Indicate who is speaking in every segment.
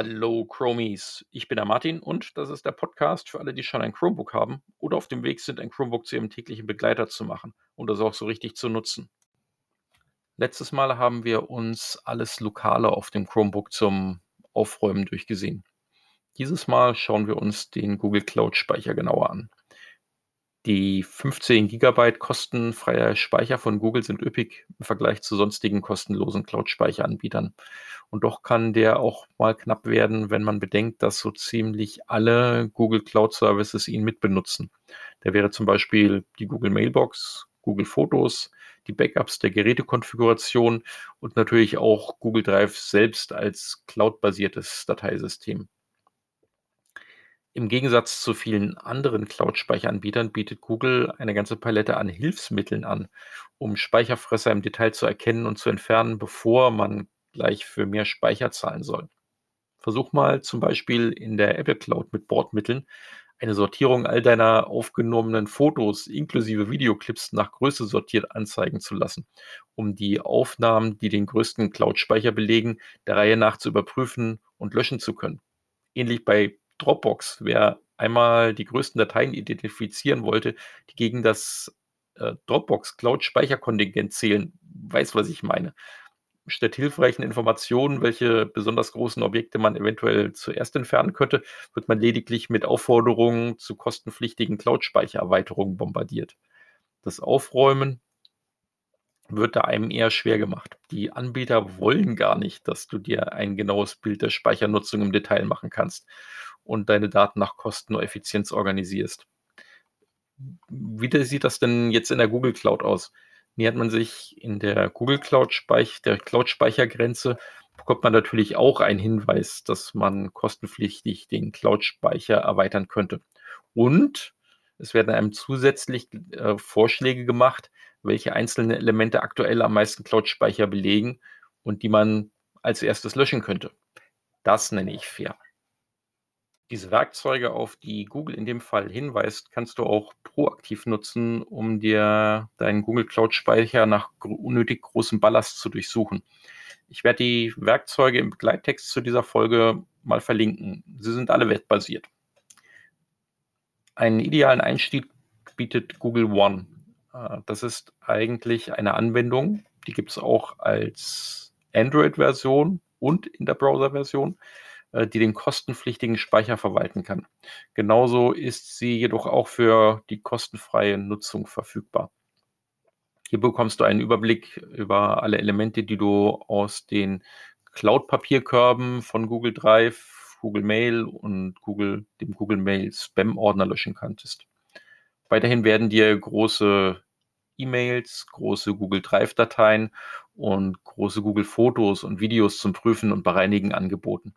Speaker 1: Hallo Chromies, ich bin der Martin und das ist der Podcast für alle, die schon ein Chromebook haben oder auf dem Weg sind, ein Chromebook zu ihrem täglichen Begleiter zu machen und das auch so richtig zu nutzen. Letztes Mal haben wir uns alles Lokale auf dem Chromebook zum Aufräumen durchgesehen. Dieses Mal schauen wir uns den Google Cloud Speicher genauer an. Die 15 GB kostenfreier Speicher von Google sind üppig im Vergleich zu sonstigen kostenlosen Cloud-Speicheranbietern. Und doch kann der auch mal knapp werden, wenn man bedenkt, dass so ziemlich alle Google Cloud Services ihn mitbenutzen. Der wäre zum Beispiel die Google Mailbox, Google Fotos, die Backups der Gerätekonfiguration und natürlich auch Google Drive selbst als cloud-basiertes Dateisystem. Im Gegensatz zu vielen anderen Cloud-Speicheranbietern bietet Google eine ganze Palette an Hilfsmitteln an, um Speicherfresser im Detail zu erkennen und zu entfernen, bevor man gleich für mehr Speicher zahlen soll. Versuch mal zum Beispiel in der Apple Cloud mit Bordmitteln eine Sortierung all deiner aufgenommenen Fotos inklusive Videoclips nach Größe sortiert anzeigen zu lassen, um die Aufnahmen, die den größten Cloud-Speicher belegen, der Reihe nach zu überprüfen und löschen zu können. Ähnlich bei Dropbox. Wer einmal die größten Dateien identifizieren wollte, die gegen das äh, Dropbox Cloud-Speicherkontingent zählen, weiß, was ich meine. Statt hilfreichen Informationen, welche besonders großen Objekte man eventuell zuerst entfernen könnte, wird man lediglich mit Aufforderungen zu kostenpflichtigen Cloud-Speichererweiterungen bombardiert. Das Aufräumen wird da einem eher schwer gemacht. Die Anbieter wollen gar nicht, dass du dir ein genaues Bild der Speichernutzung im Detail machen kannst und deine Daten nach Kosten und Effizienz organisierst. Wie sieht das denn jetzt in der Google Cloud aus? Nähert man sich in der Google Cloud Speich der Cloud Speichergrenze, bekommt man natürlich auch einen Hinweis, dass man kostenpflichtig den Cloud Speicher erweitern könnte. Und es werden einem zusätzlich äh, Vorschläge gemacht, welche einzelnen Elemente aktuell am meisten Cloud Speicher belegen und die man als erstes löschen könnte. Das nenne ich fair. Diese Werkzeuge, auf die Google in dem Fall hinweist, kannst du auch proaktiv nutzen, um dir deinen Google Cloud Speicher nach unnötig großem Ballast zu durchsuchen. Ich werde die Werkzeuge im Begleittext zu dieser Folge mal verlinken. Sie sind alle webbasiert. Einen idealen Einstieg bietet Google One. Äh, das ist eigentlich eine Anwendung, die gibt es auch als Android-Version und in der Browser-Version. Äh, die den kostenpflichtigen Speicher verwalten kann. Genauso ist sie jedoch auch für die kostenfreie Nutzung verfügbar. Hier bekommst du einen Überblick über alle Elemente, die du aus den Cloud-Papierkörben von Google Drive, Google Mail und Google, dem Google Mail Spam-Ordner löschen kanntest. Weiterhin werden dir große E-Mails, große Google Drive-Dateien und große Google Fotos und Videos zum Prüfen und Bereinigen angeboten.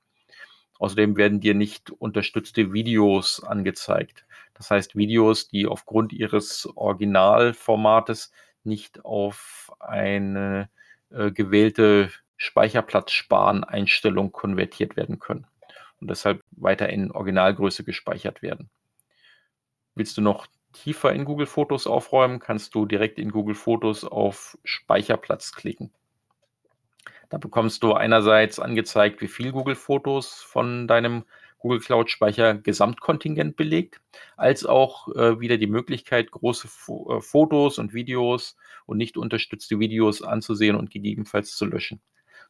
Speaker 1: Außerdem werden dir nicht unterstützte Videos angezeigt. Das heißt Videos, die aufgrund ihres Originalformates nicht auf eine äh, gewählte Speicherplatzsparen-Einstellung konvertiert werden können und deshalb weiter in Originalgröße gespeichert werden. Willst du noch tiefer in Google Fotos aufräumen, kannst du direkt in Google Fotos auf Speicherplatz klicken. Da bekommst du einerseits angezeigt, wie viel Google Fotos von deinem Google Cloud Speicher Gesamtkontingent belegt, als auch äh, wieder die Möglichkeit, große Fo äh, Fotos und Videos und nicht unterstützte Videos anzusehen und gegebenenfalls zu löschen.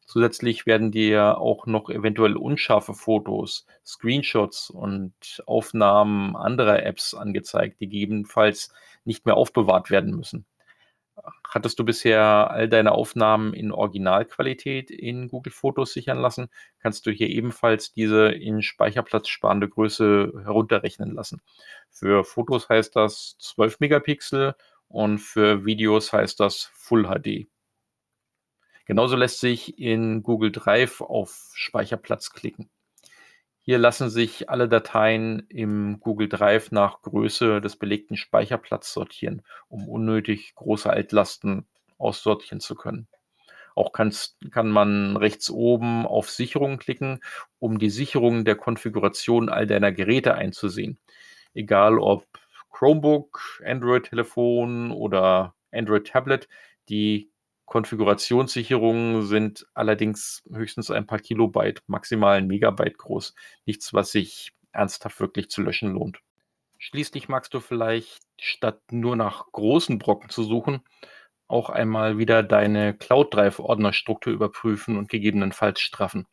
Speaker 1: Zusätzlich werden dir auch noch eventuell unscharfe Fotos, Screenshots und Aufnahmen anderer Apps angezeigt, die gegebenenfalls nicht mehr aufbewahrt werden müssen. Hattest du bisher all deine Aufnahmen in Originalqualität in Google Fotos sichern lassen, kannst du hier ebenfalls diese in Speicherplatz sparende Größe herunterrechnen lassen. Für Fotos heißt das 12 Megapixel und für Videos heißt das Full HD. Genauso lässt sich in Google Drive auf Speicherplatz klicken. Hier lassen sich alle Dateien im Google Drive nach Größe des belegten Speicherplatzes sortieren, um unnötig große Altlasten aussortieren zu können. Auch kann man rechts oben auf Sicherung klicken, um die Sicherung der Konfiguration all deiner Geräte einzusehen. Egal ob Chromebook, Android-Telefon oder Android-Tablet, die Konfigurationssicherungen sind allerdings höchstens ein paar Kilobyte, maximal ein Megabyte groß. Nichts, was sich ernsthaft wirklich zu löschen lohnt. Schließlich magst du vielleicht, statt nur nach großen Brocken zu suchen, auch einmal wieder deine Cloud Drive Ordnerstruktur überprüfen und gegebenenfalls straffen.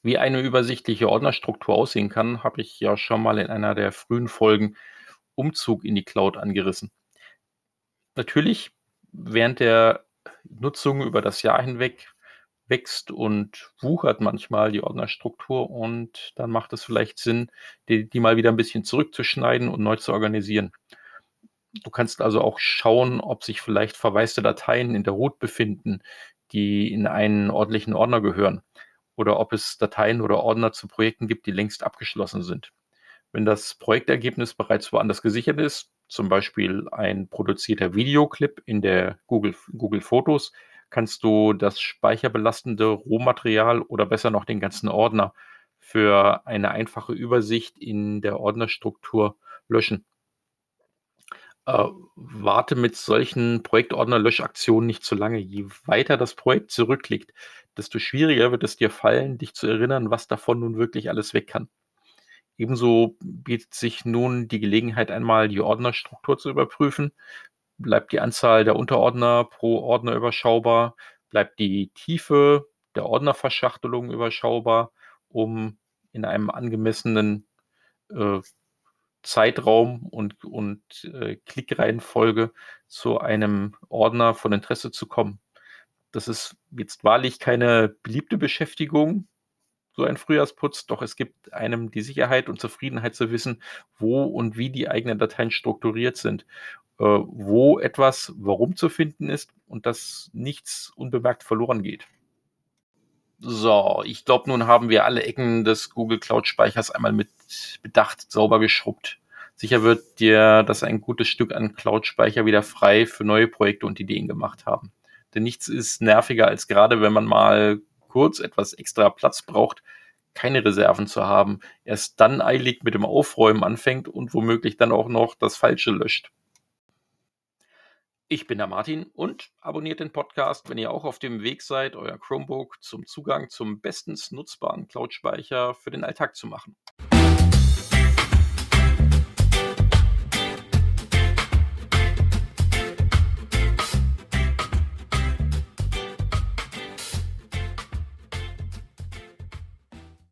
Speaker 1: Wie eine übersichtliche Ordnerstruktur aussehen kann, habe ich ja schon mal in einer der frühen Folgen Umzug in die Cloud angerissen. Natürlich, während der Nutzung über das Jahr hinweg wächst und wuchert manchmal die Ordnerstruktur und dann macht es vielleicht Sinn, die, die mal wieder ein bisschen zurückzuschneiden und neu zu organisieren. Du kannst also auch schauen, ob sich vielleicht verwaiste Dateien in der Root befinden, die in einen ordentlichen Ordner gehören oder ob es Dateien oder Ordner zu Projekten gibt, die längst abgeschlossen sind. Wenn das Projektergebnis bereits woanders gesichert ist, zum Beispiel ein produzierter Videoclip in der Google, Google Fotos, kannst du das speicherbelastende Rohmaterial oder besser noch den ganzen Ordner für eine einfache Übersicht in der Ordnerstruktur löschen. Äh, warte mit solchen Projektordner-Löschaktionen nicht zu lange. Je weiter das Projekt zurückliegt, desto schwieriger wird es dir fallen, dich zu erinnern, was davon nun wirklich alles weg kann. Ebenso bietet sich nun die Gelegenheit, einmal die Ordnerstruktur zu überprüfen. Bleibt die Anzahl der Unterordner pro Ordner überschaubar? Bleibt die Tiefe der Ordnerverschachtelung überschaubar, um in einem angemessenen äh, Zeitraum und, und äh, Klickreihenfolge zu einem Ordner von Interesse zu kommen. Das ist jetzt wahrlich keine beliebte Beschäftigung, so ein Frühjahrsputz, doch es gibt einem die Sicherheit und Zufriedenheit zu wissen, wo und wie die eigenen Dateien strukturiert sind, äh, wo etwas warum zu finden ist und dass nichts unbemerkt verloren geht. So, ich glaube, nun haben wir alle Ecken des Google Cloud Speichers einmal mit Bedacht sauber geschrubbt. Sicher wird dir das ein gutes Stück an Cloud-Speicher wieder frei für neue Projekte und Ideen gemacht haben. Denn nichts ist nerviger als gerade, wenn man mal kurz etwas extra Platz braucht, keine Reserven zu haben, erst dann eilig mit dem Aufräumen anfängt und womöglich dann auch noch das Falsche löscht. Ich bin der Martin und abonniert den Podcast, wenn ihr auch auf dem Weg seid, euer Chromebook zum Zugang zum bestens nutzbaren Cloud-Speicher für den Alltag zu machen.